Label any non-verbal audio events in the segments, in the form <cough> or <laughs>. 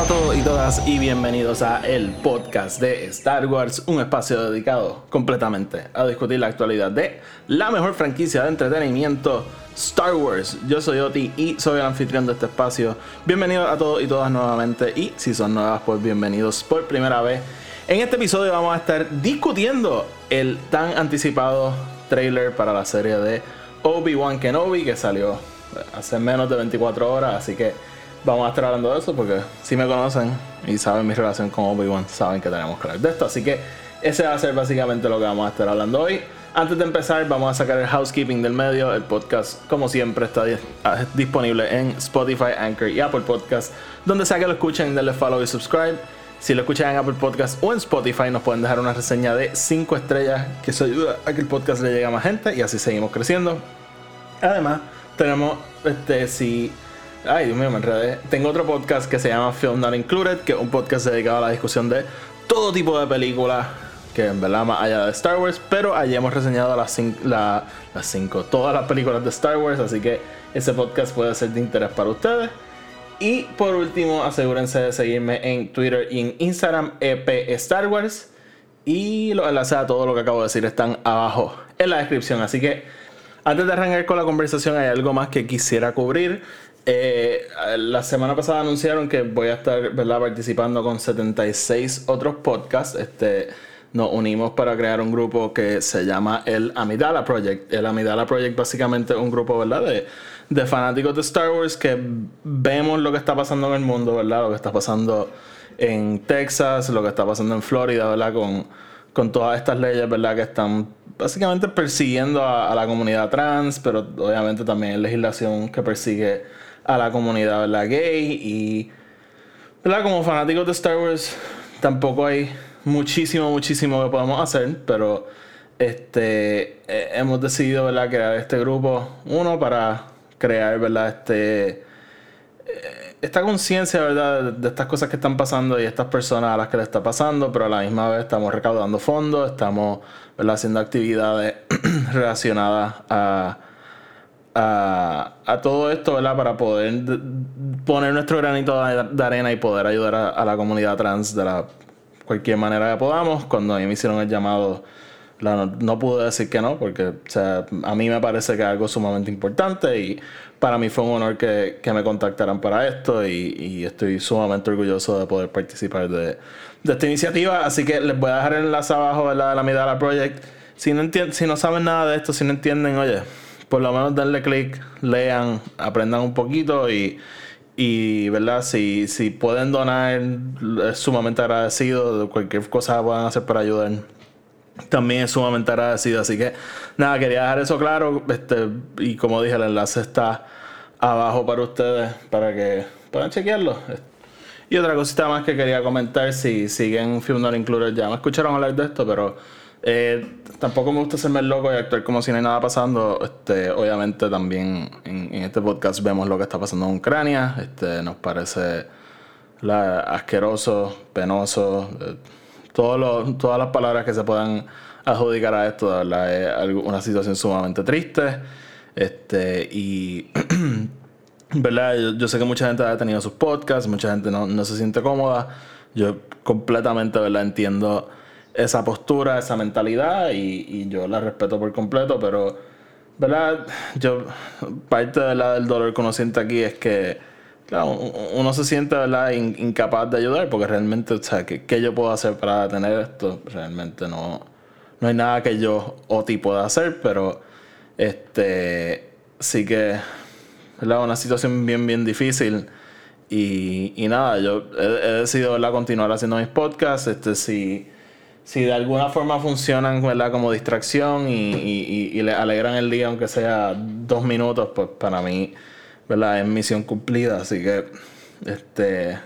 A todos y todas y bienvenidos a el podcast de Star Wars, un espacio dedicado completamente a discutir la actualidad de la mejor franquicia de entretenimiento, Star Wars. Yo soy Oti y soy el anfitrión de este espacio. Bienvenidos a todos y todas nuevamente y si son nuevas, pues bienvenidos por primera vez. En este episodio vamos a estar discutiendo el tan anticipado trailer para la serie de Obi-Wan Kenobi que salió hace menos de 24 horas, así que vamos a estar hablando de eso porque si me conocen y saben mi relación con Obi-Wan, saben que tenemos que hablar de esto. Así que ese va a ser básicamente lo que vamos a estar hablando hoy. Antes de empezar, vamos a sacar el housekeeping del medio. El podcast, como siempre, está ah, disponible en Spotify, Anchor y Apple Podcast. Donde sea que lo escuchen, denle follow y subscribe. Si lo escuchan en Apple Podcast o en Spotify, nos pueden dejar una reseña de 5 estrellas, que eso ayuda a que el podcast le llegue a más gente y así seguimos creciendo. Además, tenemos, este, si... Ay, Dios mío, me enredé. Tengo otro podcast que se llama Film Not Included, que es un podcast dedicado a la discusión de todo tipo de películas, que en verdad más allá de Star Wars, pero allí hemos reseñado las la- las cinco, todas las películas de Star Wars, así que ese podcast puede ser de interés para ustedes. Y por último, asegúrense de seguirme en Twitter y en Instagram, EP Star Wars. Y los enlaces a todo lo que acabo de decir están abajo en la descripción. Así que antes de arrancar con la conversación, hay algo más que quisiera cubrir. Eh, la semana pasada anunciaron que voy a estar ¿verdad? participando con 76 otros podcasts. Este, nos unimos para crear un grupo que se llama el Amidala Project. El Amidala Project básicamente es un grupo ¿verdad? De, de fanáticos de Star Wars que vemos lo que está pasando en el mundo, ¿verdad? lo que está pasando en Texas, lo que está pasando en Florida, ¿verdad? Con, con todas estas leyes, ¿verdad? Que están básicamente persiguiendo a, a la comunidad trans, pero obviamente también hay legislación que persigue a la comunidad. Gay y, ¿verdad? Como fanáticos de Star Wars, tampoco hay muchísimo, muchísimo que podemos hacer, pero este, eh, hemos decidido, ¿verdad? Crear este grupo, uno para crear, ¿verdad? Este esta conciencia, ¿verdad? De, de estas cosas que están pasando y estas personas a las que le está pasando, pero a la misma vez estamos recaudando fondos, estamos ¿verdad? haciendo actividades <clears throat> relacionadas a, a, a todo esto, ¿verdad? Para poder poner nuestro granito de, de arena y poder ayudar a, la comunidad trans de la cualquier manera que podamos. Cuando a mí me hicieron el llamado, la- no, pude decir que no, porque o sea, a mí me parece que es algo sumamente importante y para mí fue un honor que, que me contactaran para esto y, estoy sumamente orgulloso de poder participar de, de esta iniciativa. Así que les voy a dejar el enlace abajo ¿verdad? de la Midala Project. Si no, si no saben nada de esto, si no entienden, oye, por lo menos denle click, lean, aprendan un poquito y, y ¿verdad? Si, si pueden donar, es sumamente agradecido de cualquier cosa puedan hacer para ayudar también es sumamente agradecido. Así que nada, quería dejar eso claro. Este, y como dije, el enlace está abajo para ustedes para que puedan chequearlo. Y otra cosita más que quería comentar, si siguen Film Not Included, ya me escucharon hablar de esto, pero eh, tampoco me gusta hacerme el loco y actuar como si no hay nada pasando. Este, obviamente también en, este podcast vemos lo que está pasando en Ucrania. Este, nos parece asqueroso, penoso, eh, todas las palabras que se puedan adjudicar a esto, es una situación sumamente triste. Este, y <clears throat> ¿verdad? Yo, yo sé que mucha gente ha tenido sus podcasts, mucha gente no, no se siente cómoda. Yo completamente, ¿verdad? Entiendo esa postura, esa mentalidad y, y yo la respeto por completo, pero, ¿verdad? Yo, parte ¿verdad? del dolor que uno siente aquí es que, claro, uno se siente, ¿verdad? In- incapaz de ayudar porque realmente, o sea, ¿qué, qué yo puedo hacer para detener esto? Realmente no, no hay nada que yo o ti pueda hacer, pero, este, sí que ¿verdad? Una situación bien, bien difícil. Y, y nada, yo he, he decidido ¿verdad? continuar haciendo mis podcasts. Este, si, si de alguna forma funcionan ¿verdad? como distracción y, y, y- le alegran el día, aunque sea dos minutos, pues para mí ¿verdad? es misión cumplida. Así que este,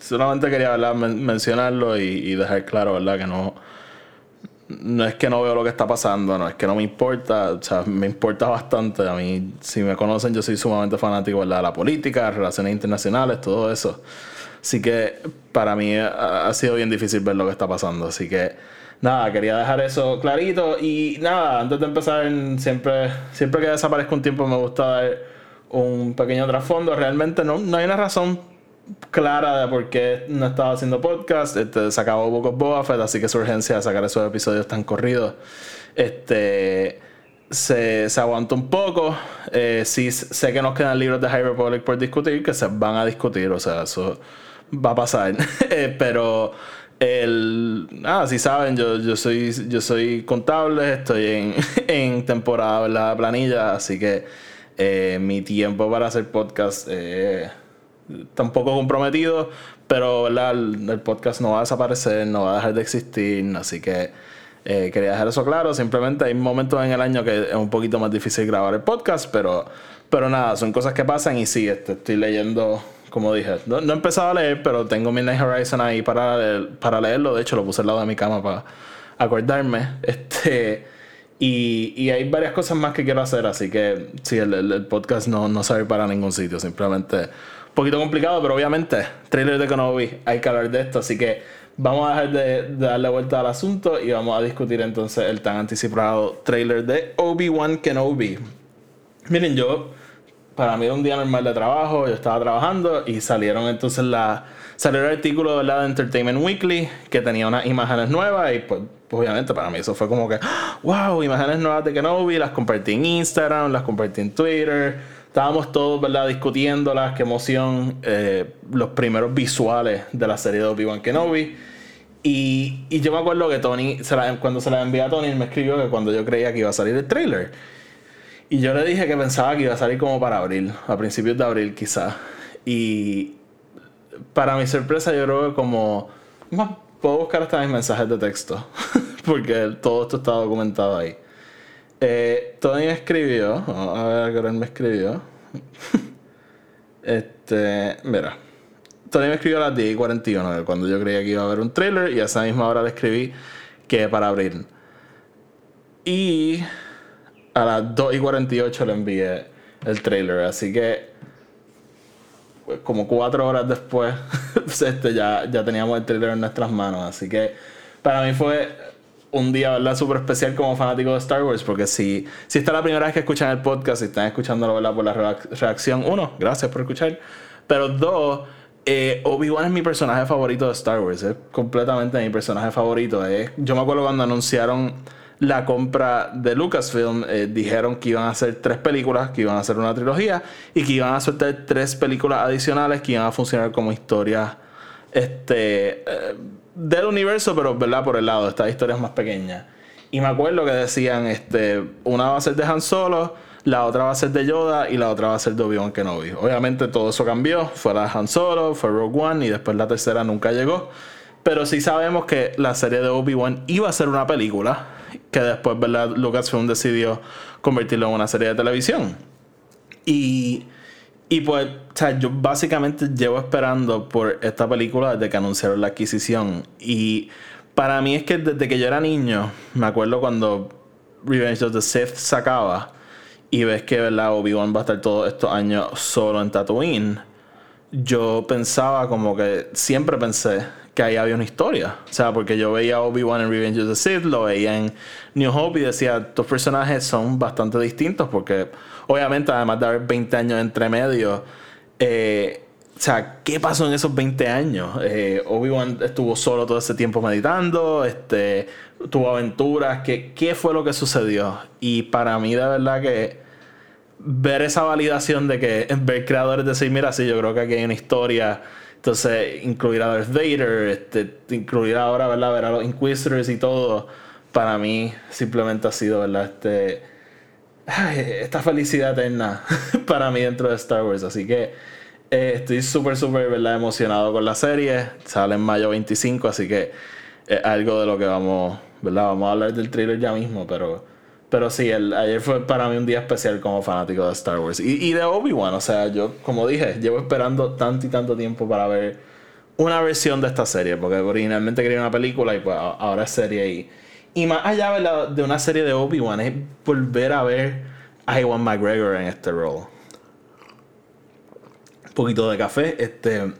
solamente quería mencionarlo y, y, dejar claro, ¿verdad? Que no, no es que no veo lo que está pasando, no es que no me importa, o sea, me importa bastante. A mí, si me conocen, yo soy sumamente fanático de la política, relaciones internacionales, todo eso. Así que para mí ha, ha sido bien difícil ver lo que está pasando. Así que nada, quería dejar eso clarito. Y nada, antes de empezar, siempre, siempre que desaparezco un tiempo me gusta dar un pequeño trasfondo. Realmente no, no hay una razón clara de por qué no estaba haciendo podcast. Este, se acabó Book of Boba Fett, así que su urgencia de sacar esos episodios tan corridos. Este. Se, se aguantó un poco. Eh, sí, sé que nos quedan libros de High Republic por discutir, que se van a discutir, o sea, eso va a pasar. <laughs> Eh, pero el, ah, si saben, yo, yo, soy, yo soy contable, estoy en, <laughs> en temporada la planilla, así que eh, mi tiempo para hacer podcast eh, está un poco comprometido, pero El, podcast no va a desaparecer, no va a dejar de existir, así que eh, quería dejar eso claro. Simplemente hay momentos en el año que es un poquito más difícil grabar el podcast, pero, pero nada, son cosas que pasan y sí, este, estoy leyendo como dije, no, he empezado a leer, pero tengo Midnight Horizon ahí para, para leerlo. De hecho, lo puse al lado de mi cama para acordarme. <laughs> Este, y, hay varias cosas más que quiero hacer, así que sí, el, podcast no, no se para ningún sitio, simplemente un poquito complicado, pero obviamente, trailer de Kenobi, hay que hablar de esto, así que vamos a dejar de, de, darle vuelta al asunto y vamos a discutir entonces el tan anticipado trailer de Obi-Wan Kenobi. Miren, yo para mí era un día normal de trabajo, yo estaba trabajando y salieron entonces la salió el artículo de la Entertainment Weekly que tenía unas imágenes nuevas y pues, obviamente para mí eso fue como que wow, imágenes nuevas de Kenobi, las compartí en Instagram, las compartí en Twitter, estábamos todos ¿verdad? discutiéndolas, qué emoción, eh, los primeros visuales de la serie de Obi-Wan Kenobi. Y, yo me acuerdo que Tony, cuando se la envié a Tony, me escribió que cuando yo creía que iba a salir el trailer. Y yo le dije que pensaba que iba a salir como para abril, a principios de abril quizás. Y para mi sorpresa yo creo que como... puedo buscar hasta mis mensajes de texto, <laughs> porque todo esto está documentado ahí. Eh, Tony me escribió, a ver, él me escribió. <laughs> este, mira. Tony me escribió a las 10 y 41, cuando yo creía que iba a haber un trailer, y a esa misma hora le escribí que para abril. Y a las 2 y 48 le envié el trailer. Así que, pues, como cuatro horas después, <laughs> este, ya, ya teníamos el trailer en nuestras manos. Así que, para mí fue un día, ¿verdad? Súper especial como fanático de Star Wars. Porque si, si esta es la primera vez que escuchan el podcast y están escuchándolo, ¿verdad? Por la reacción, uno, gracias por escuchar. Pero dos, eh, Obi-Wan es mi personaje favorito de Star Wars. Es completamente mi personaje favorito. yo me acuerdo cuando anunciaron la compra de Lucasfilm, eh, dijeron que iban a hacer tres películas, que iban a hacer una trilogía y que iban a soltar tres películas adicionales que iban a funcionar como historias este, eh, del universo, pero ¿verdad? por el lado de estas historias más pequeñas. Y me acuerdo que decían, este, una va a ser de Han Solo, la otra va a ser de Yoda y la otra va a ser de Obi-Wan Kenobi. Obviamente todo eso cambió, fue la Han Solo, fue Rogue One y después la tercera nunca llegó. Pero sí sabemos que la serie de Obi-Wan iba a ser una película que después, ¿verdad? Lucasfilm decidió convertirlo en una serie de televisión. Y, y pues, o sea, yo básicamente llevo esperando por esta película desde que anunciaron la adquisición. Y para mí es que desde que yo era niño, me acuerdo cuando Revenge of the Sith sacaba y ves que, ¿verdad? Obi-Wan va a estar todos estos años solo en Tatooine. Yo pensaba como que siempre pensé que ahí había una historia. O sea, porque yo veía Obi-Wan en Revenge of the Sith, lo veía en New Hope y decía, estos personajes son bastante distintos porque obviamente además de haber 20 años entre medio, eh, o sea, ¿qué pasó en esos 20 años? Eh, Obi-Wan estuvo solo todo ese tiempo meditando, este, tuvo aventuras, ¿qué, ¿qué fue lo que sucedió? Y para mí de verdad que ver esa validación de que ver creadores decir, mira, sí, yo creo que aquí hay una historia entonces, incluir a Darth Vader, este, incluir ahora, ¿verdad? Ver a los Inquisitors y todo, para mí simplemente ha sido, ¿verdad? Este, esta felicidad eterna <laughs> para mí dentro de Star Wars. Así que eh, estoy súper, súper, ¿verdad? Emocionado con la serie. Sale en mayo 25, así que es algo de lo que vamos, ¿verdad? Vamos a hablar del trailer ya mismo, pero pero sí, el, ayer fue para mí un día especial como fanático de Star Wars. Y, y de Obi-Wan, o sea, yo, como dije, llevo esperando tanto y tanto tiempo para ver una versión de esta serie, porque originalmente quería una película y pues ahora es serie y, y más allá de una serie de Obi-Wan es volver a ver a Iwan McGregor en este rol. Un poquito de café, este,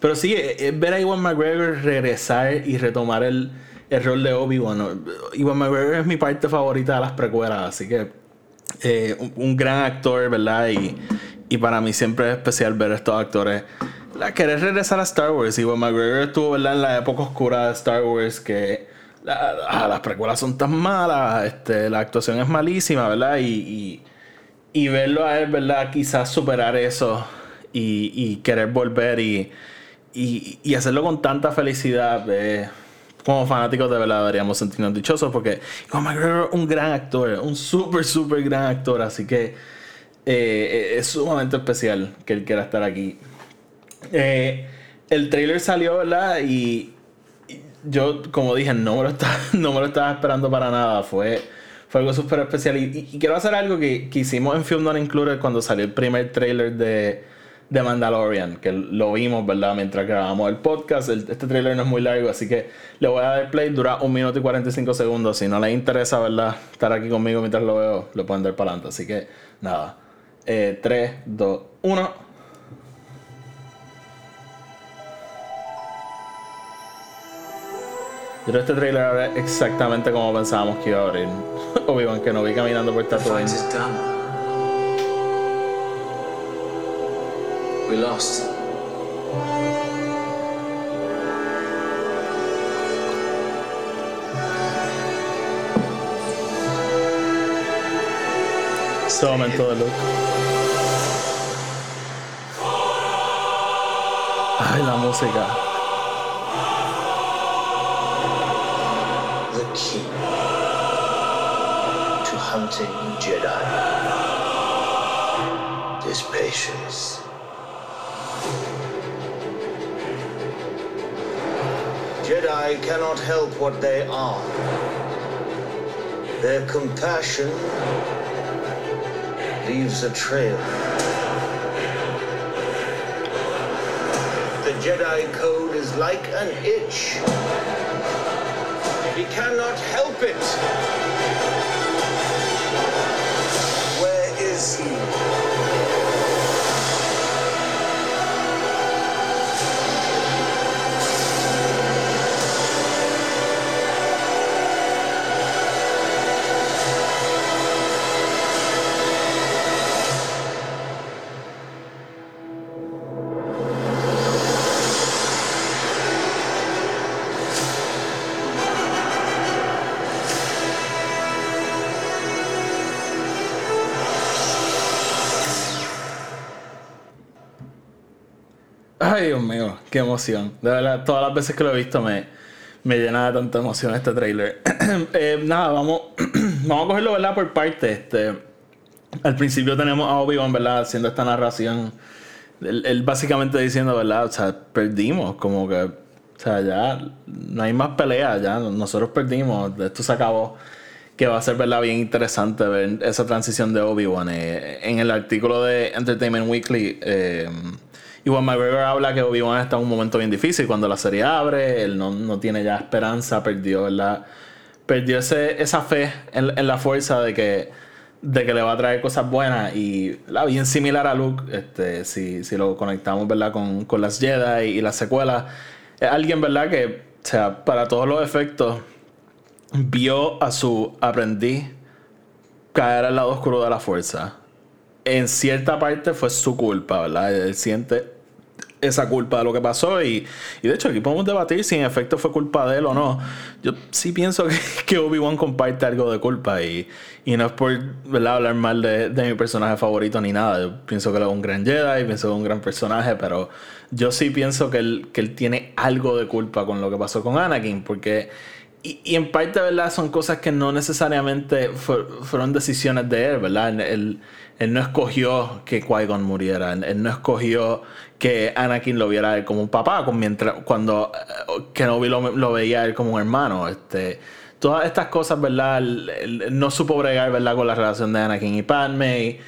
pero sí, ver a Iwan McGregor regresar y retomar el, el rol de Obi-Wan. Iwan McGregor es mi parte favorita de las precuelas, así que eh, un, gran actor, ¿verdad? Y, y para mí siempre es especial ver estos actores la querer regresar a Star Wars. Iwan McGregor estuvo ¿verdad? en la época oscura de Star Wars que las precuelas son tan malas, este, la actuación es malísima, ¿verdad? Y, y, verlo a él, ¿verdad? Quizás superar eso y, y querer volver y, y, hacerlo con tanta felicidad. Como fanáticos de verdad deberíamos sentirnos dichosos porque Iwan McGregor un gran actor, un súper, súper gran actor, así que eh, es sumamente especial que él quiera estar aquí. Eh, el trailer salió, ¿verdad? Y, yo, como dije, no me lo estaba, <laughs> no me lo estaba esperando para nada. Fue, fue algo súper especial. Y, quiero hacer algo que, que, hicimos en Film Not Included cuando salió el primer trailer de, de Mandalorian, que lo vimos, ¿verdad? Mientras grabamos el podcast. este trailer no es muy largo, así que le voy a dar play. Dura un minuto y 45 segundos. Si no les interesa, ¿verdad? Estar aquí conmigo mientras lo veo, lo pueden dar para adelante. Así que, nada. 3, 2, 1. Pero este trailer ahora exactamente como pensábamos que iba a abrir. <laughs> Obi-Wan vi caminando por Tatooine. We lost. Este momento de look. Ay, la música. key to hunting Jedi is patience. Jedi cannot help what they are. Their compassion leaves a trail. The Jedi Code is like an itch he cannot help it. Dios mío, qué emoción. De verdad, todas las veces que lo he visto me, me llena de tanta emoción este trailer. <clears throat> Eh, nada, vamos, <clears throat> vamos a cogerlo, ¿verdad? Por parte. Este, al principio tenemos a Obi-Wan, ¿verdad? Haciendo esta narración. Él, básicamente diciendo, ¿verdad? O sea, perdimos, como que, o sea, ya no hay más pelea, ya nosotros perdimos, esto se acabó. Que va a ser, ¿verdad? Bien interesante ver esa transición de Obi-Wan. Eh, en el artículo de Entertainment Weekly, eh, y Juan McGregor habla que Obi-Wan está en un momento bien difícil. Cuando la serie abre, él no, tiene ya esperanza, perdió, ¿verdad? Perdió ese, esa fe en, la fuerza de que, de que le va a traer cosas buenas. Y la bien similar a Luke, este, si, si lo conectamos, ¿verdad? Con, con las Jedi y, las secuelas. Es alguien, ¿verdad? Que, o sea, para todos los efectos, vio a su aprendiz caer al lado oscuro de la fuerza en cierta parte fue su culpa, ¿verdad? Él siente esa culpa de lo que pasó y, y de hecho aquí podemos debatir si en efecto fue culpa de él o no. Yo sí pienso que, <laughs> que Obi-Wan comparte algo de culpa y, y no es por ¿verdad? hablar mal de, de, mi personaje favorito ni nada. Pienso que él es un gran Jedi, pienso que es un gran personaje, pero yo sí pienso que él, que él tiene algo de culpa con lo que pasó con Anakin porque y, y, en parte, ¿verdad? Son cosas que no necesariamente fueron decisiones de él, ¿verdad? Él, él no escogió que Qui-Gon muriera. Él, no escogió que Anakin lo viera él como un papá, mientras, cuando eh, Kenobi lo, veía él como un hermano. Este, todas estas cosas, ¿verdad? No supo bregar, ¿verdad? Con la relación de Anakin y Padme.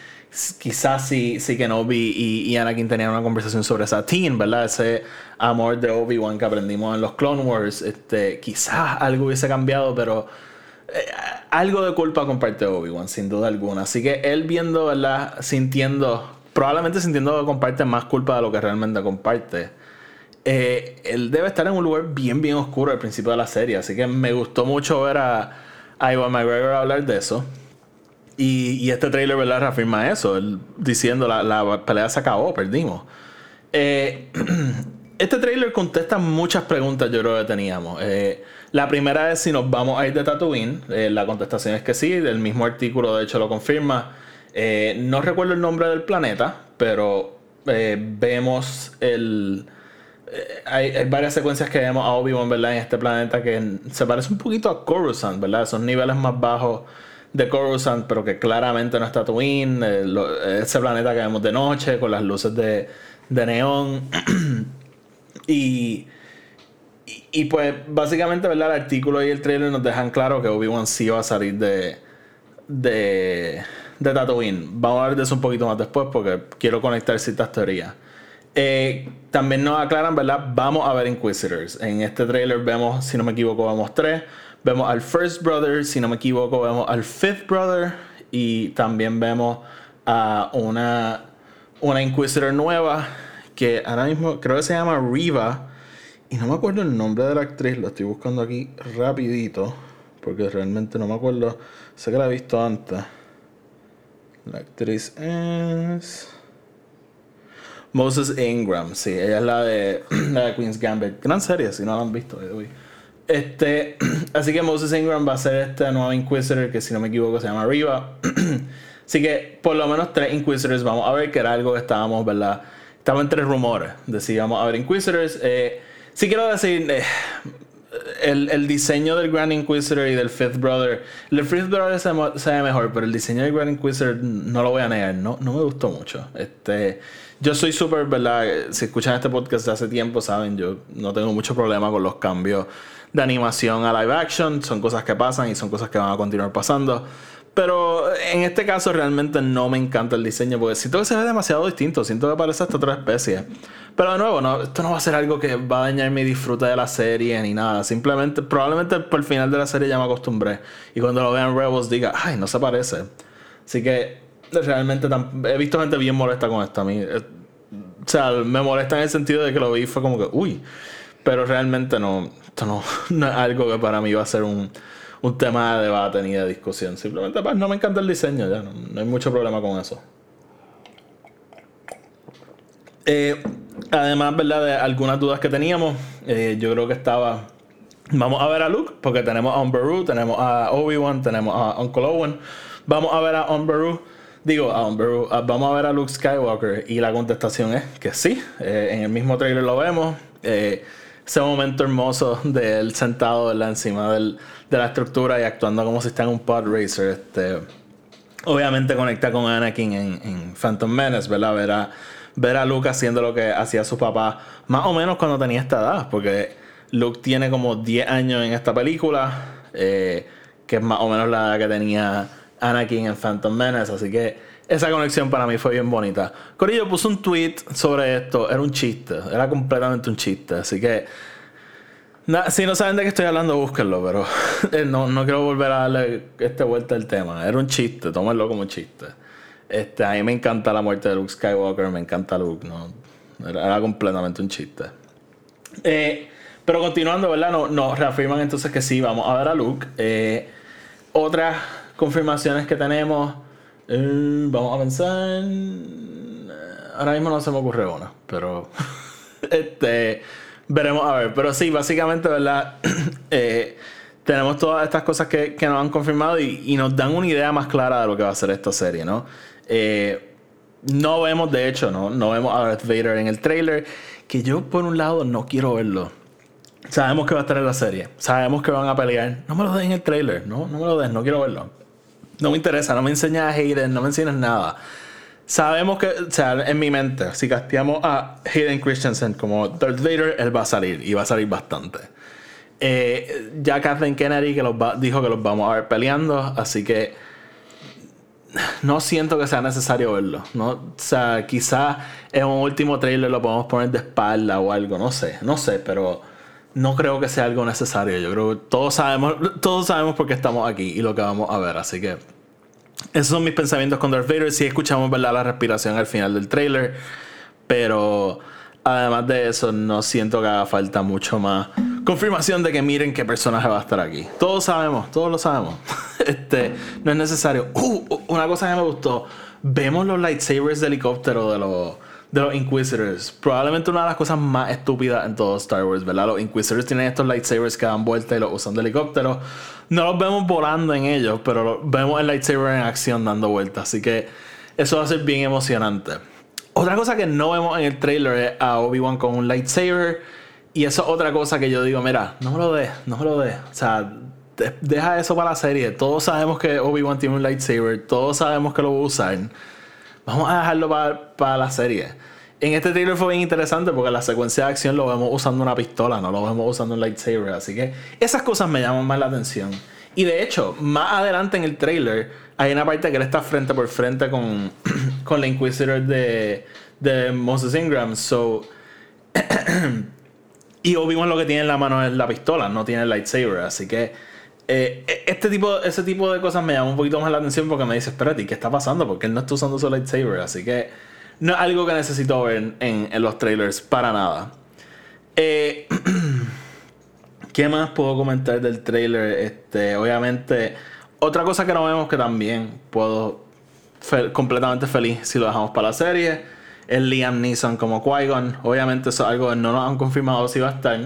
quizás si Kenobi y, Anakin tenían una conversación sobre Satine, ¿verdad? Ese amor de Obi-Wan que aprendimos en los Clone Wars, este, quizás algo hubiese cambiado, pero algo de culpa comparte Obi-Wan, sin duda alguna. Así que él viendo, ¿verdad? Sintiendo, probablemente sintiendo que comparte más culpa de lo que realmente comparte. Eh, él debe estar en un lugar bien, bien oscuro al principio de la serie. Así que me gustó mucho ver a, a Iwan McGregor hablar de eso. Y, este trailer, ¿verdad? Reafirma eso. Él diciendo la, la pelea se acabó, perdimos. Eh, <clears throat> este trailer contesta muchas preguntas, yo creo que teníamos. Eh, la primera es si nos vamos a ir de Tatooine. Eh, la contestación es que sí. El mismo artículo, de hecho, lo confirma. no recuerdo el nombre del planeta, pero vemos el. Hay, varias secuencias que vemos a Obi-Wan, ¿verdad? En este planeta que se parece un poquito a Coruscant, ¿verdad? Son niveles más bajos de Coruscant, pero que claramente no está Tatooine, eh, ese planeta que vemos de noche con las luces de, de neón. <clears throat> y, y, pues básicamente ¿verdad? el artículo y el trailer nos dejan claro que Obi-Wan sí va a salir de, de, de Tatooine. Vamos a hablar de eso un poquito más después porque quiero conectar ciertas teorías. Eh, también nos aclaran, ¿verdad? Vamos a ver Inquisitors. En este trailer vemos, si no me equivoco, vemos tres. Vemos al First Brother, si no me equivoco, vemos al Fifth Brother y también vemos a una, una Inquisitor nueva que ahora mismo creo que se llama Riva y no me acuerdo el nombre de la actriz, lo estoy buscando aquí rapidito porque realmente no me acuerdo, sé que la he visto antes. La actriz es... Moses Ingram, sí, ella es la de, <clears throat> la de Queen's Gambit. Gran serie, si no la han visto. Este, <clears throat> así que Moses Ingram va a ser este nuevo Inquisitor que si no me equivoco se llama Riva. <clears throat> así que por lo menos tres Inquisitors vamos a ver, que era algo que estábamos, ¿verdad? Estamos entre rumores de si vamos a ver Inquisitors. Eh, sí quiero decir, eh, el, el, diseño del Grand Inquisitor y del Fifth Brother. El Fifth Brother se, se, ve mejor, pero el diseño del Grand Inquisitor no lo voy a negar, no, no me gustó mucho. Este, yo soy súper, ¿verdad? Si escuchan este podcast de hace tiempo, saben, yo no tengo mucho problema con los cambios de animación a live action. Son cosas que pasan y son cosas que van a continuar pasando. Pero en este caso realmente no me encanta el diseño porque siento que se ve demasiado distinto, siento que parece hasta otra especie. Pero de nuevo, no, esto no va a ser algo que va a dañar mi disfrute de la serie ni nada. Simplemente, probablemente por el final de la serie ya me acostumbré. Y cuando lo vean Rebels diga, ay, no se parece. Así que realmente he visto gente bien molesta con esto a mí. Eh, o sea, me molesta en el sentido de que lo vi y fue como que, uy. Pero realmente no, esto no, <laughs> es algo que para mí va a ser un, un tema de debate ni de discusión. Simplemente pues, no me encanta el diseño, ya no, hay mucho problema con eso. Eh, además, ¿verdad? De algunas dudas que teníamos, eh, yo creo que estaba. Vamos a ver a Luke, porque tenemos a Umberu, tenemos a Obi-Wan, tenemos a Uncle Owen. Vamos a ver a Umberu, digo a Umberu, vamos a ver a Luke Skywalker. Y la contestación es que sí, eh, en el mismo trailer lo vemos ese momento hermoso de él sentado encima del, de la estructura y actuando como si está en un pod racer. Este, obviamente conecta con Anakin en, en Phantom Menace, ¿verdad? Ver a, ver a Luke haciendo lo que hacía su papá, más o menos cuando tenía esta edad, porque Luke tiene como 10 años en esta película, eh, que es más o menos la edad que tenía Anakin en Phantom Menace, así que esa conexión para mí fue bien bonita. Corillo puso un tweet sobre esto. Era un chiste. Era completamente un chiste. Así que. si no saben de qué estoy hablando, búsquenlo. Pero <laughs> eh, no, no quiero volver a darle esta vuelta al tema. Era un chiste. Tómenlo como un chiste. Este, a mí me encanta la muerte de Luke Skywalker. Me encanta Luke. No, era, completamente un chiste. Eh, pero continuando, ¿verdad? Nos no, reafirman entonces que sí, vamos a ver a Luke. Eh, otras confirmaciones que tenemos. Eh, vamos a pensar. Ahora mismo no se me ocurre una, pero. <laughs> este. Veremos a ver. Pero sí, básicamente, ¿verdad? <clears throat> Eh, tenemos todas estas cosas que, nos han confirmado y, nos dan una idea más clara de lo que va a ser esta serie, ¿no? Eh, no vemos, de hecho, ¿no? No vemos a Darth Vader en el trailer. Que yo, por un lado, no quiero verlo. Sabemos que va a estar en la serie. Sabemos que van a pelear. No me lo den en el trailer. No, no me lo den. No quiero verlo. No me interesa, no me enseñas a Hayden, no me enseñas nada. Sabemos que, o sea, en mi mente, si casteamos a Hayden Christensen como Darth Vader, él va a salir y va a salir bastante. Eh, ya Kathleen Kennedy que los dijo que los vamos a ver peleando, así que no siento que sea necesario verlo. ¿no? O sea, quizás en un último trailer lo podemos poner de espalda o algo, no sé, no sé, pero no creo que sea algo necesario. Yo creo que todos sabemos, todos sabemos por qué estamos aquí y lo que vamos a ver, así que esos son mis pensamientos con Darth Vader. Sí escuchamos ¿verdad? la respiración al final del trailer, pero además de eso no siento que haga falta mucho más confirmación de que miren qué personaje va a estar aquí. Todos sabemos, todos lo sabemos. <laughs> este, no es necesario. Uh, una cosa que me gustó, vemos los lightsabers de helicóptero de los de los Inquisitors. Probablemente una de las cosas más estúpidas en todo Star Wars, ¿verdad? Los Inquisitors tienen estos lightsabers que dan vuelta y los usan de helicóptero. No los vemos volando en ellos, pero vemos el lightsaber en acción dando vueltas. Así que eso va a ser bien emocionante. Otra cosa que no vemos en el trailer es a Obi-Wan con un lightsaber. Y eso es otra cosa que yo digo, mira, no me lo des, no me lo des. O sea, deja eso para la serie. Todos sabemos que Obi-Wan tiene un lightsaber, todos sabemos que lo va a usar. Vamos a dejarlo para, para la serie. En este trailer fue bien interesante porque la secuencia de acción lo vemos usando una pistola, no lo vemos usando un lightsaber. Así que esas cosas me llaman más la atención. Y de hecho, más adelante en el trailer hay una parte que él está frente por frente con, <clears throat> con la Inquisitor de, de Moses Ingram. So, <clears throat> y Obi-Wan lo que tiene en la mano es la pistola, no tiene el lightsaber. Así que eh, e, este tipo, ese tipo de cosas me llama un poquito más la atención porque me dice, espérate, ¿qué está pasando? Porque él no está usando su lightsaber. Así que no es algo que necesito ver en, los trailers para nada. Eh, <clears throat> ¿Qué más puedo comentar del trailer? Este, obviamente, otra cosa que no vemos que también puedo completamente feliz si lo dejamos para la serie es Liam Neeson como Qui-Gon. Obviamente eso es algo que no nos han confirmado si va a estar.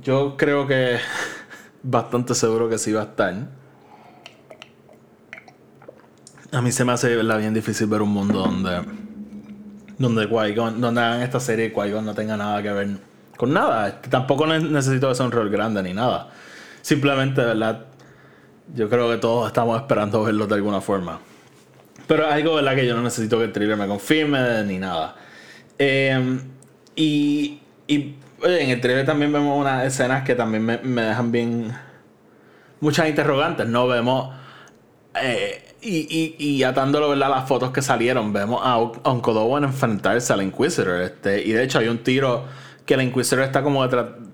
Yo creo que <laughs> bastante seguro que sí va a estar. A mí se me hace bien difícil ver un mundo donde donde donde hagan esta serie qui no tenga nada que ver con nada. Tampoco necesito que sea un rol grande ni nada. Simplemente, ¿verdad? Yo creo que todos estamos esperando verlo de alguna forma. Pero es algo, ¿verdad? Que yo no necesito que el trailer me confirme ni nada. Em, y, y en el trailer también vemos unas escenas que también me, me dejan bien. Muchas interrogantes. No vemos. Eh, y, y, y atándolo ¿verdad? las fotos que salieron, vemos a Uncle Owen enfrentarse al Inquisitor. Este, y de hecho hay un tiro que el Inquisitor está como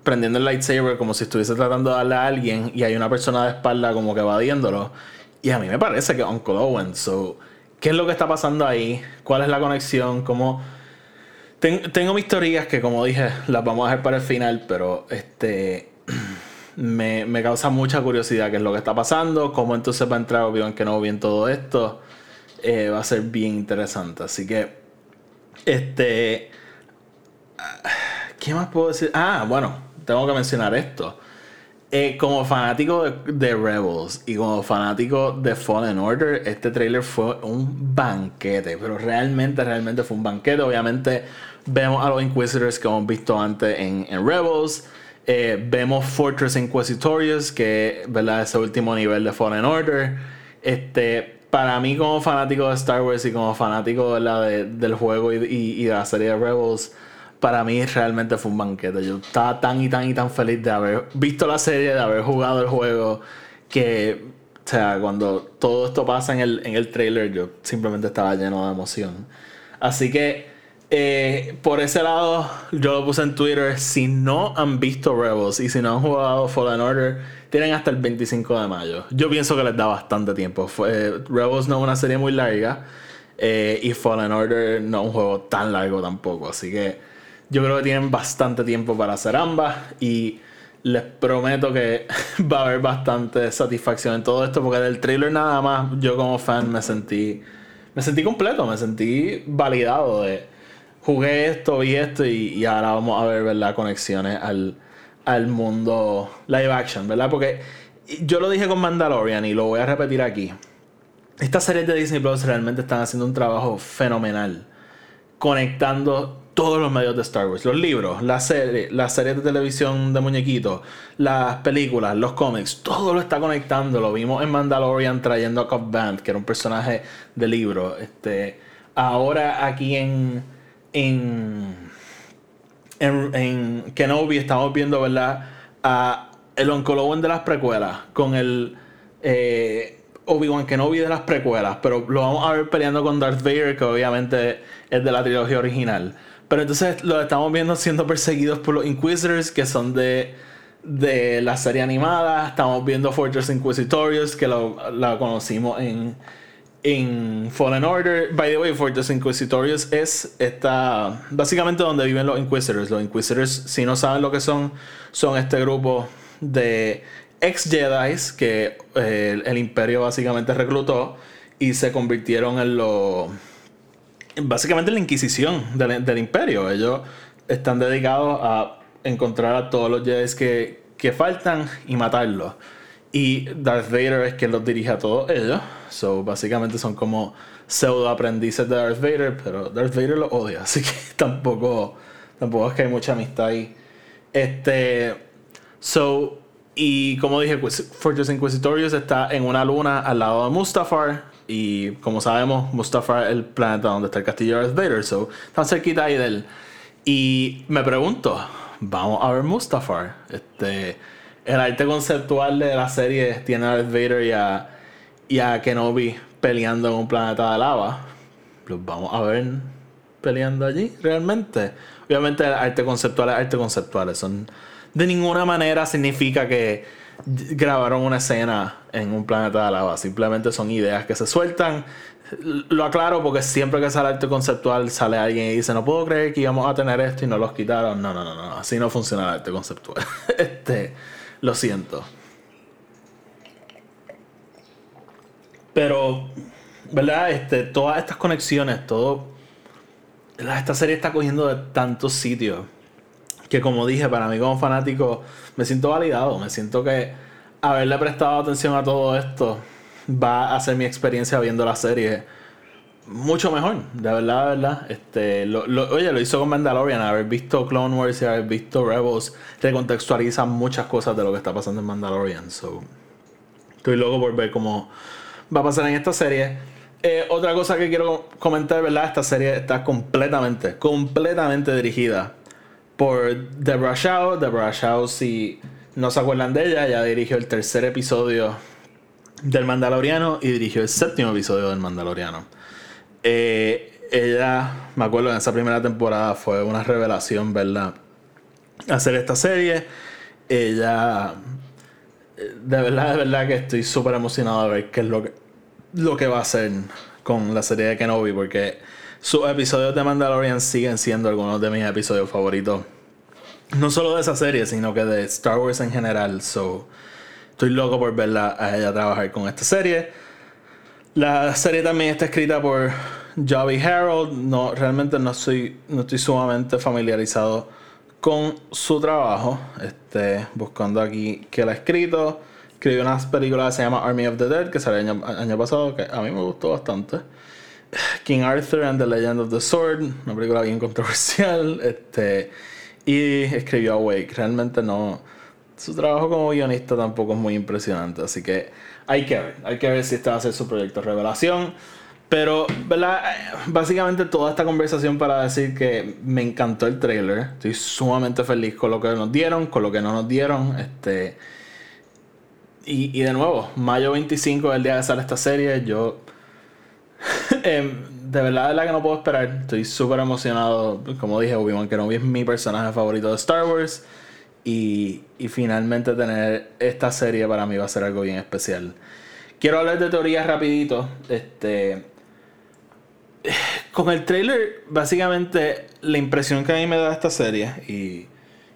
prendiendo el lightsaber como si estuviese tratando de darle a alguien y hay una persona de espalda como que evadiéndolo. Y a mí me parece que Uncle Owen. So, ¿Qué es lo que está pasando ahí? ¿Cuál es la conexión? ¿Cómo... tengo mis teorías que como dije las vamos a dejar para el final, pero este... <clears throat> me, me, causa mucha curiosidad qué es lo que está pasando, cómo entonces va a entrar Obi-Wan Kenobi en todo esto. Eh, va a ser bien interesante. Así que, este. ¿Qué más puedo decir? Ah, bueno, tengo que mencionar esto. Eh, como fanático de, Rebels y como fanático de Fallen Order, este trailer fue un banquete, pero realmente, realmente fue un banquete. Obviamente, vemos a los Inquisitors que hemos visto antes en, Rebels. Eh, vemos Fortress Inquisitorius, que ¿verdad? ese último nivel de Fallen Order. Este, para mí, como fanático de Star Wars y como fanático de, del juego y, de la serie de Rebels, para mí realmente fue un banquete. Yo estaba tan y tan y tan feliz de haber visto la serie, de haber jugado el juego, que, o sea, cuando todo esto pasa en el, en el trailer, yo simplemente estaba lleno de emoción. Así que eh, por ese lado, yo lo puse en Twitter. Si no han visto Rebels y si no han jugado Fallen Order, tienen hasta el 25 de mayo. Yo pienso que les da bastante tiempo. Rebels no es una serie muy larga eh, y Fallen Order no es un juego tan largo tampoco. Así que yo creo que tienen bastante tiempo para hacer ambas y les prometo que <laughs> va a haber bastante satisfacción en todo esto porque del trailer nada más yo como fan me sentí me sentí completo, me sentí validado de jugué esto y esto y, ahora vamos a ver, ¿verdad? Conexiones al, al mundo live action, ¿verdad? Porque yo lo dije con Mandalorian y lo voy a repetir aquí. Estas series de Disney Plus realmente están haciendo un trabajo fenomenal conectando todos los medios de Star Wars, los libros, las series, las series de televisión de muñequitos, las películas, los cómics, todo lo está conectando. Lo vimos en Mandalorian trayendo a Cobb Band, que era un personaje de libro. Este, ahora aquí en en, en, Kenobi estamos viendo, ¿verdad? A el Oncolowen de las precuelas con el. Eh, Obi-Wan Kenobi de las precuelas, pero lo vamos a ver peleando con Darth Vader, que obviamente es de la trilogía original. Pero entonces lo estamos viendo siendo perseguidos por los Inquisitors, que son de, de la serie animada. Estamos viendo Fortress Inquisitorius, que lo, la conocimos en, en Fallen Order. By the way, Fortress Inquisitorius es esta, básicamente donde viven los Inquisitors. Los Inquisitors, si no saben lo que son, son este grupo de ex Jedi que eh, el, imperio básicamente reclutó y se convirtieron en lo básicamente en la inquisición del, imperio ellos están dedicados a encontrar a todos los Jedi que, que faltan y matarlos y Darth Vader es quien los dirige a todos ellos so básicamente son como pseudo aprendices de Darth Vader pero Darth Vader los odia <laughs> así que tampoco tampoco es que hay mucha amistad ahí este so y como dije, Fortress Inquisitorius está en una luna al lado de Mustafar. Y como sabemos, Mustafar es el planeta donde está el castillo de Darth Vader. So, están cerquita ahí de él. Y me pregunto, vamos a ver Mustafar. Este, el arte conceptual de la serie tiene a Darth Vader y a, y a Kenobi peleando en un planeta de lava. Los vamos a ver peleando allí, realmente. Obviamente, arte conceptual es arte conceptual. Son de ninguna manera significa que grabaron una escena en un planeta de lava. Simplemente son ideas que se sueltan. Lo aclaro porque siempre que sale arte conceptual sale alguien y dice no puedo creer que íbamos a tener esto y no los quitaron. No, no, no, no. Así no funciona el arte conceptual. <laughs> este, lo siento. Pero, ¿verdad? Este, todas estas conexiones, todo... Esta serie está cogiendo de tantos sitios que como dije, para mí como fanático me siento validado, me siento que haberle prestado atención a todo esto va a hacer mi experiencia viendo la serie mucho mejor, de verdad, de verdad. Este, oye, lo hizo con Mandalorian, haber visto Clone Wars y haber visto Rebels recontextualiza muchas cosas de lo que está pasando en Mandalorian. So, estoy loco por ver cómo va a pasar en esta serie. Eh, otra cosa que quiero comentar, ¿verdad? Esta serie está completamente, completamente dirigida por Deborah Shaw. Deborah Shaw, si no se acuerdan de ella, ella dirigió el tercer episodio del Mandaloriano y dirigió el séptimo episodio del Mandaloriano. Eh, ella, me acuerdo en esa primera temporada fue una revelación, ¿verdad? Hacer esta serie. Ella, de verdad, de verdad que estoy súper emocionado a ver qué es lo que, lo que va a hacer con la serie de Kenobi, porque sus episodios de Mandalorian siguen siendo algunos de mis episodios favoritos. No solo de esa serie, sino que de Star Wars en general. So, estoy loco por verla a ella trabajar con esta serie. La serie también está escrita por Joby Harold. No, realmente no, soy, no estoy sumamente familiarizado con su trabajo. Este, buscando aquí que la ha escrito. Escribió una película que se llama Army of the Dead, que salió el año pasado, que a mí me gustó bastante. King Arthur and the Legend of the Sword, una película bien controversial. Este, y escribió Awake. Realmente no. Su trabajo como guionista tampoco es muy impresionante. Así que hay que ver. Hay que ver si este va a ser su proyecto Revelación. Pero, ¿verdad? Básicamente toda esta conversación para decir que me encantó el trailer. Estoy sumamente feliz con lo que nos dieron, con lo que no nos dieron. Este. Y, y de nuevo, mayo 25 es el día de sale esta serie. Yo <laughs> Em, de verdad, de la que no puedo esperar. Estoy súper emocionado. Como dije, Obi-Wan Kenobi es mi personaje favorito de Star Wars. Y, y, finalmente tener esta serie para mí va a ser algo bien especial. Quiero hablar de teorías rapidito. Este. Con el trailer, básicamente, la impresión que a mí me da esta serie. Y,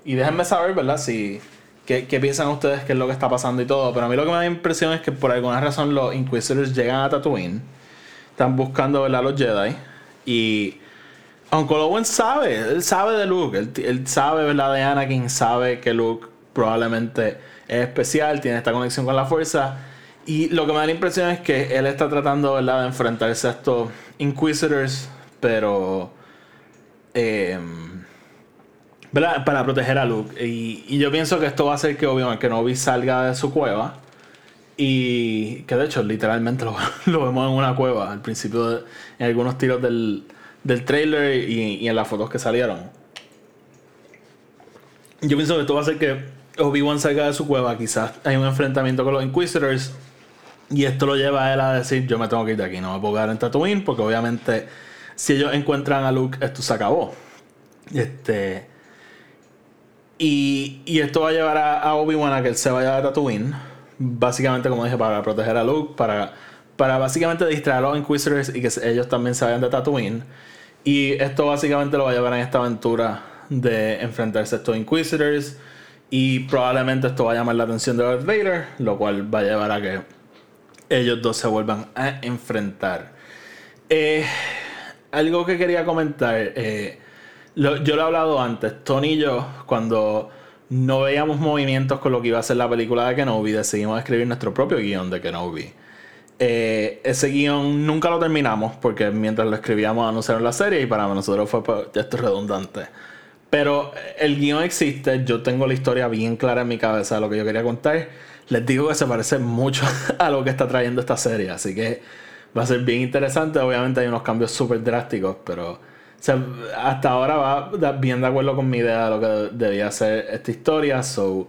y déjenme saber, ¿verdad? Si. ¿Qué, ¿Qué piensan ustedes que es lo que está pasando y todo? Pero a mí lo que me da impresión es que por alguna razón los Inquisitors llegan a Tatooine están buscando a los Jedi. Y aunque Owen sabe, él sabe de Luke, él, sabe ¿verdad? de Anakin, sabe que Luke probablemente es especial, tiene esta conexión con la fuerza. Y lo que me da la impresión es que él está tratando ¿verdad? de enfrentarse a estos Inquisitors, pero. Em, Para proteger a Luke. Y, y, yo pienso que esto va a hacer que Obi-Wan Kenobi salga de su cueva y que de hecho, literalmente lo, <laughs> vemos en una cueva al principio, en algunos tiros del, del trailer y, en las fotos que salieron. Yo pienso que esto va a hacer que Obi-Wan salga de su cueva. Quizás hay un enfrentamiento con los Inquisitors. Y esto lo lleva a él a decir, yo me tengo que ir de aquí, no me puedo quedar en Tatooine, porque obviamente si ellos encuentran a Luke, esto se acabó. Este... Y, y esto va a llevar a, Obi-Wan a que él se vaya de Tatooine. Básicamente, como dije, para proteger a Luke, para, para básicamente distraer a los Inquisitors y que ellos también se vayan de Tatooine. Y esto básicamente lo va a llevar en esta aventura de enfrentarse a estos Inquisitors. Y probablemente esto va a llamar la atención de Darth Vader, lo cual va a llevar a que ellos dos se vuelvan a enfrentar. Eh, algo que quería comentar, eh, yo lo he hablado antes, Tony y yo, cuando no veíamos movimientos con lo que iba a ser la película de Kenobi, decidimos escribir nuestro propio guion de Kenobi. Eh, ese guion nunca lo terminamos porque mientras lo escribíamos anunciaron la serie y para nosotros fue pues, esto es redundante. Pero el guion existe, yo tengo la historia bien clara en mi cabeza de lo que yo quería contar. Les digo que se parece mucho <laughs> a lo que está trayendo esta serie, así que va a ser bien interesante. Obviamente hay unos cambios súper drásticos, pero hasta ahora va bien de acuerdo con mi idea de lo que debía ser esta historia. So,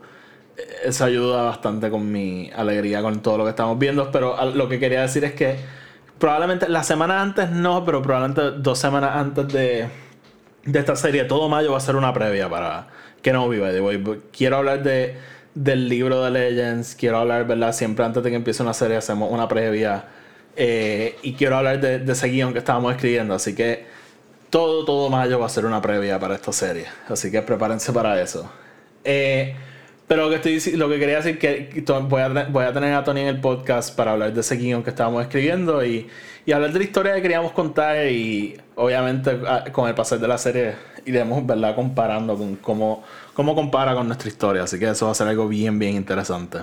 eso ayuda bastante con mi alegría con todo lo que estamos viendo. Pero lo que quería decir es que probablemente la semana antes no, pero probablemente dos semanas antes de, de esta serie, todo mayo va a ser una previa para que no viva. Quiero hablar de, del libro de Legends, quiero hablar, ¿verdad? Siempre antes de que empiece una serie hacemos una previa. Eh, y quiero hablar de, de ese guion que estábamos escribiendo. Así que todo, todo mayo va a ser una previa para esta serie. Así que prepárense para eso. Eh, pero lo que, estoy, lo que quería decir que voy a, voy a tener a Tony en el podcast para hablar de ese guion que estábamos escribiendo y, y hablar de la historia que queríamos contar y obviamente ah, con el pasar de la serie iremos ¿verdad? comparando con cómo, cómo compara con nuestra historia. Así que eso va a ser algo bien, bien interesante.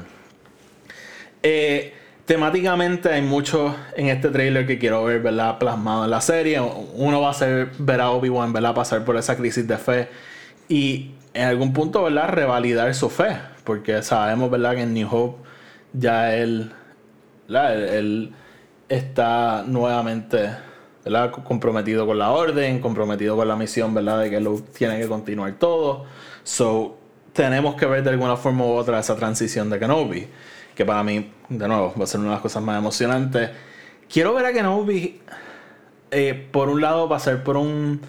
Eh, temáticamente hay mucho en este trailer que quiero ver, ¿verdad? Plasmado en la serie. Uno va a ser ver a Obi-Wan, ¿verdad? Pasar por esa crisis de fe y en algún punto, ¿verdad? Revalidar su fe. Porque sabemos, ¿verdad? Que en New Hope ya él, él, está nuevamente, ¿verdad? Comprometido con la orden, comprometido con la misión, ¿verdad? De que Luke tiene que continuar todo. So, tenemos que ver de alguna forma u otra esa transición de Kenobi que para mí, de nuevo, va a ser una de las cosas más emocionantes. Quiero ver a Kenobi, eh, por un lado, pasar por un.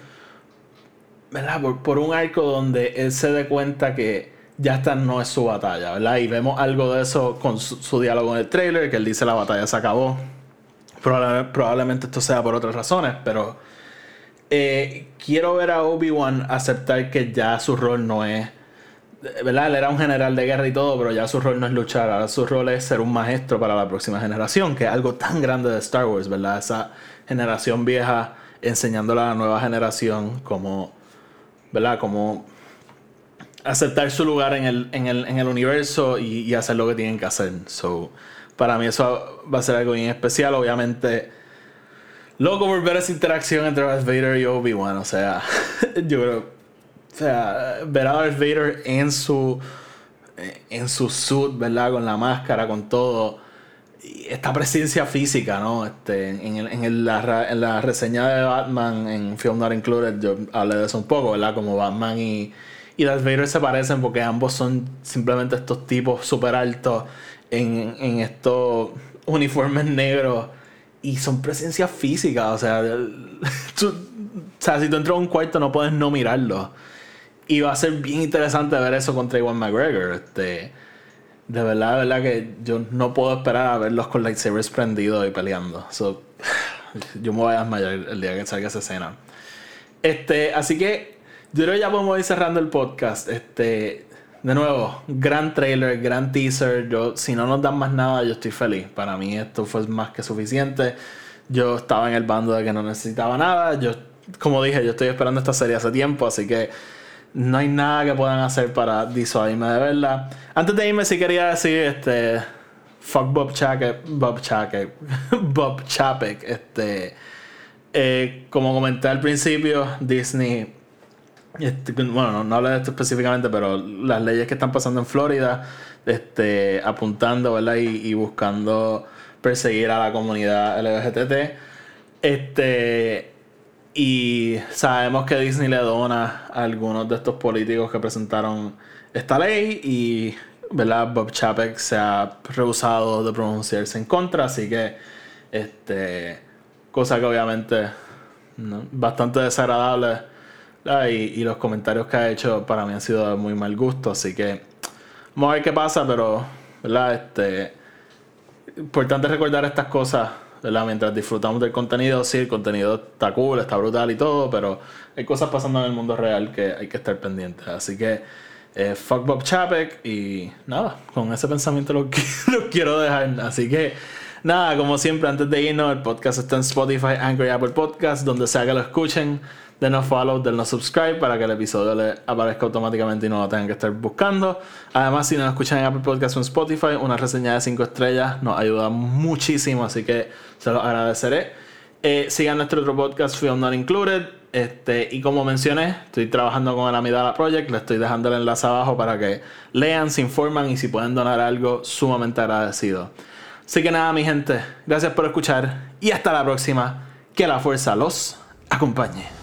¿Verdad? Por, un arco donde él se dé cuenta que ya esta no es su batalla, ¿verdad? Y vemos algo de eso con su, diálogo en el trailer, que él dice la batalla se acabó. Probablemente esto sea por otras razones, pero eh, quiero ver a Obi-Wan aceptar que ya su rol no es ¿verdad? Él era un general de guerra y todo, pero ya su rol no es luchar, ahora su rol es ser un maestro para la próxima generación, que es algo tan grande de Star Wars, ¿verdad? Esa generación vieja enseñándole a la nueva generación como, ¿verdad? Como aceptar su lugar en el, en el, en el universo y, hacer lo que tienen que hacer. So, para mí eso va a ser algo bien especial, obviamente. Loco por ver esa interacción entre Darth Vader y Obi-Wan, o sea, <laughs> yo creo o sea, ver a Darth Vader en su, en su suit, ¿verdad? Con la máscara, con todo. esta presencia física, ¿no? Este, en, en, en, la, en, la, reseña de Batman, en Film Not Included, yo hablé de eso un poco, ¿verdad? Como Batman y, y Darth Vader se parecen porque ambos son simplemente estos tipos súper altos en, en estos uniformes negros y son presencias físicas, o sea, <laughs> o sea, si tú entras a un cuarto no puedes no mirarlo. Y va a ser bien interesante ver eso contra Iwan McGregor. Este, de verdad, de verdad que yo no puedo esperar a verlos con lightsabers prendidos y peleando. <sighs> Yo me voy a desmayar el día que salga esa escena. Este, así que yo creo que ya podemos ir cerrando el podcast. Este, de nuevo, gran trailer, gran teaser. Yo, si no nos dan más nada, yo estoy feliz. Para mí esto fue más que suficiente. Yo estaba en el bando de que no necesitaba nada. Yo, como dije, yo estoy esperando esta serie hace tiempo, así que no hay nada que puedan hacer para disuadirme de verla. Antes de irme, sí quería decir, este. Fuck Bob Chapek. Bob Chapek. <laughs> Bob Chapek. Este. Eh, como comenté al principio, Disney. Este, bueno, no, hablé de esto específicamente, pero las leyes que están pasando en Florida, este, apuntando, ¿verdad? Y, buscando perseguir a la comunidad LGBTT. Este y sabemos que Disney le dona a algunos de estos políticos que presentaron esta ley y ¿verdad? Bob Chapek se ha rehusado de pronunciarse en contra, así que, este, cosa que obviamente ¿no? bastante desagradable y, y, los comentarios que ha hecho para mí han sido de muy mal gusto, así que vamos a ver qué pasa, pero, ¿verdad? Este, importante recordar estas cosas Mientras disfrutamos del contenido, sí, el contenido está cool, está brutal y todo, pero hay cosas pasando en el mundo real que hay que estar pendientes. Así que, eh, fuck Bob Chapek y nada, con ese pensamiento lo, <laughs> lo quiero dejar. Así que, nada, como siempre, antes de irnos, el podcast está en Spotify, Anchor y Apple Podcast, donde sea que lo escuchen denos follow, denos subscribe para que el episodio le aparezca automáticamente y no lo tengan que estar buscando. Además, si nos escuchan en Apple Podcast o en Spotify, una reseña de 5 estrellas nos ayuda muchísimo, así que se los agradeceré. Eh, sigan nuestro otro podcast, Film Not Included. Este, y como mencioné, estoy trabajando con el Amidala Project. Le estoy dejando el enlace abajo para que lean, se informan y si pueden donar algo, sumamente agradecido. Así que nada, mi gente, gracias por escuchar y hasta la próxima. Que la fuerza los acompañe.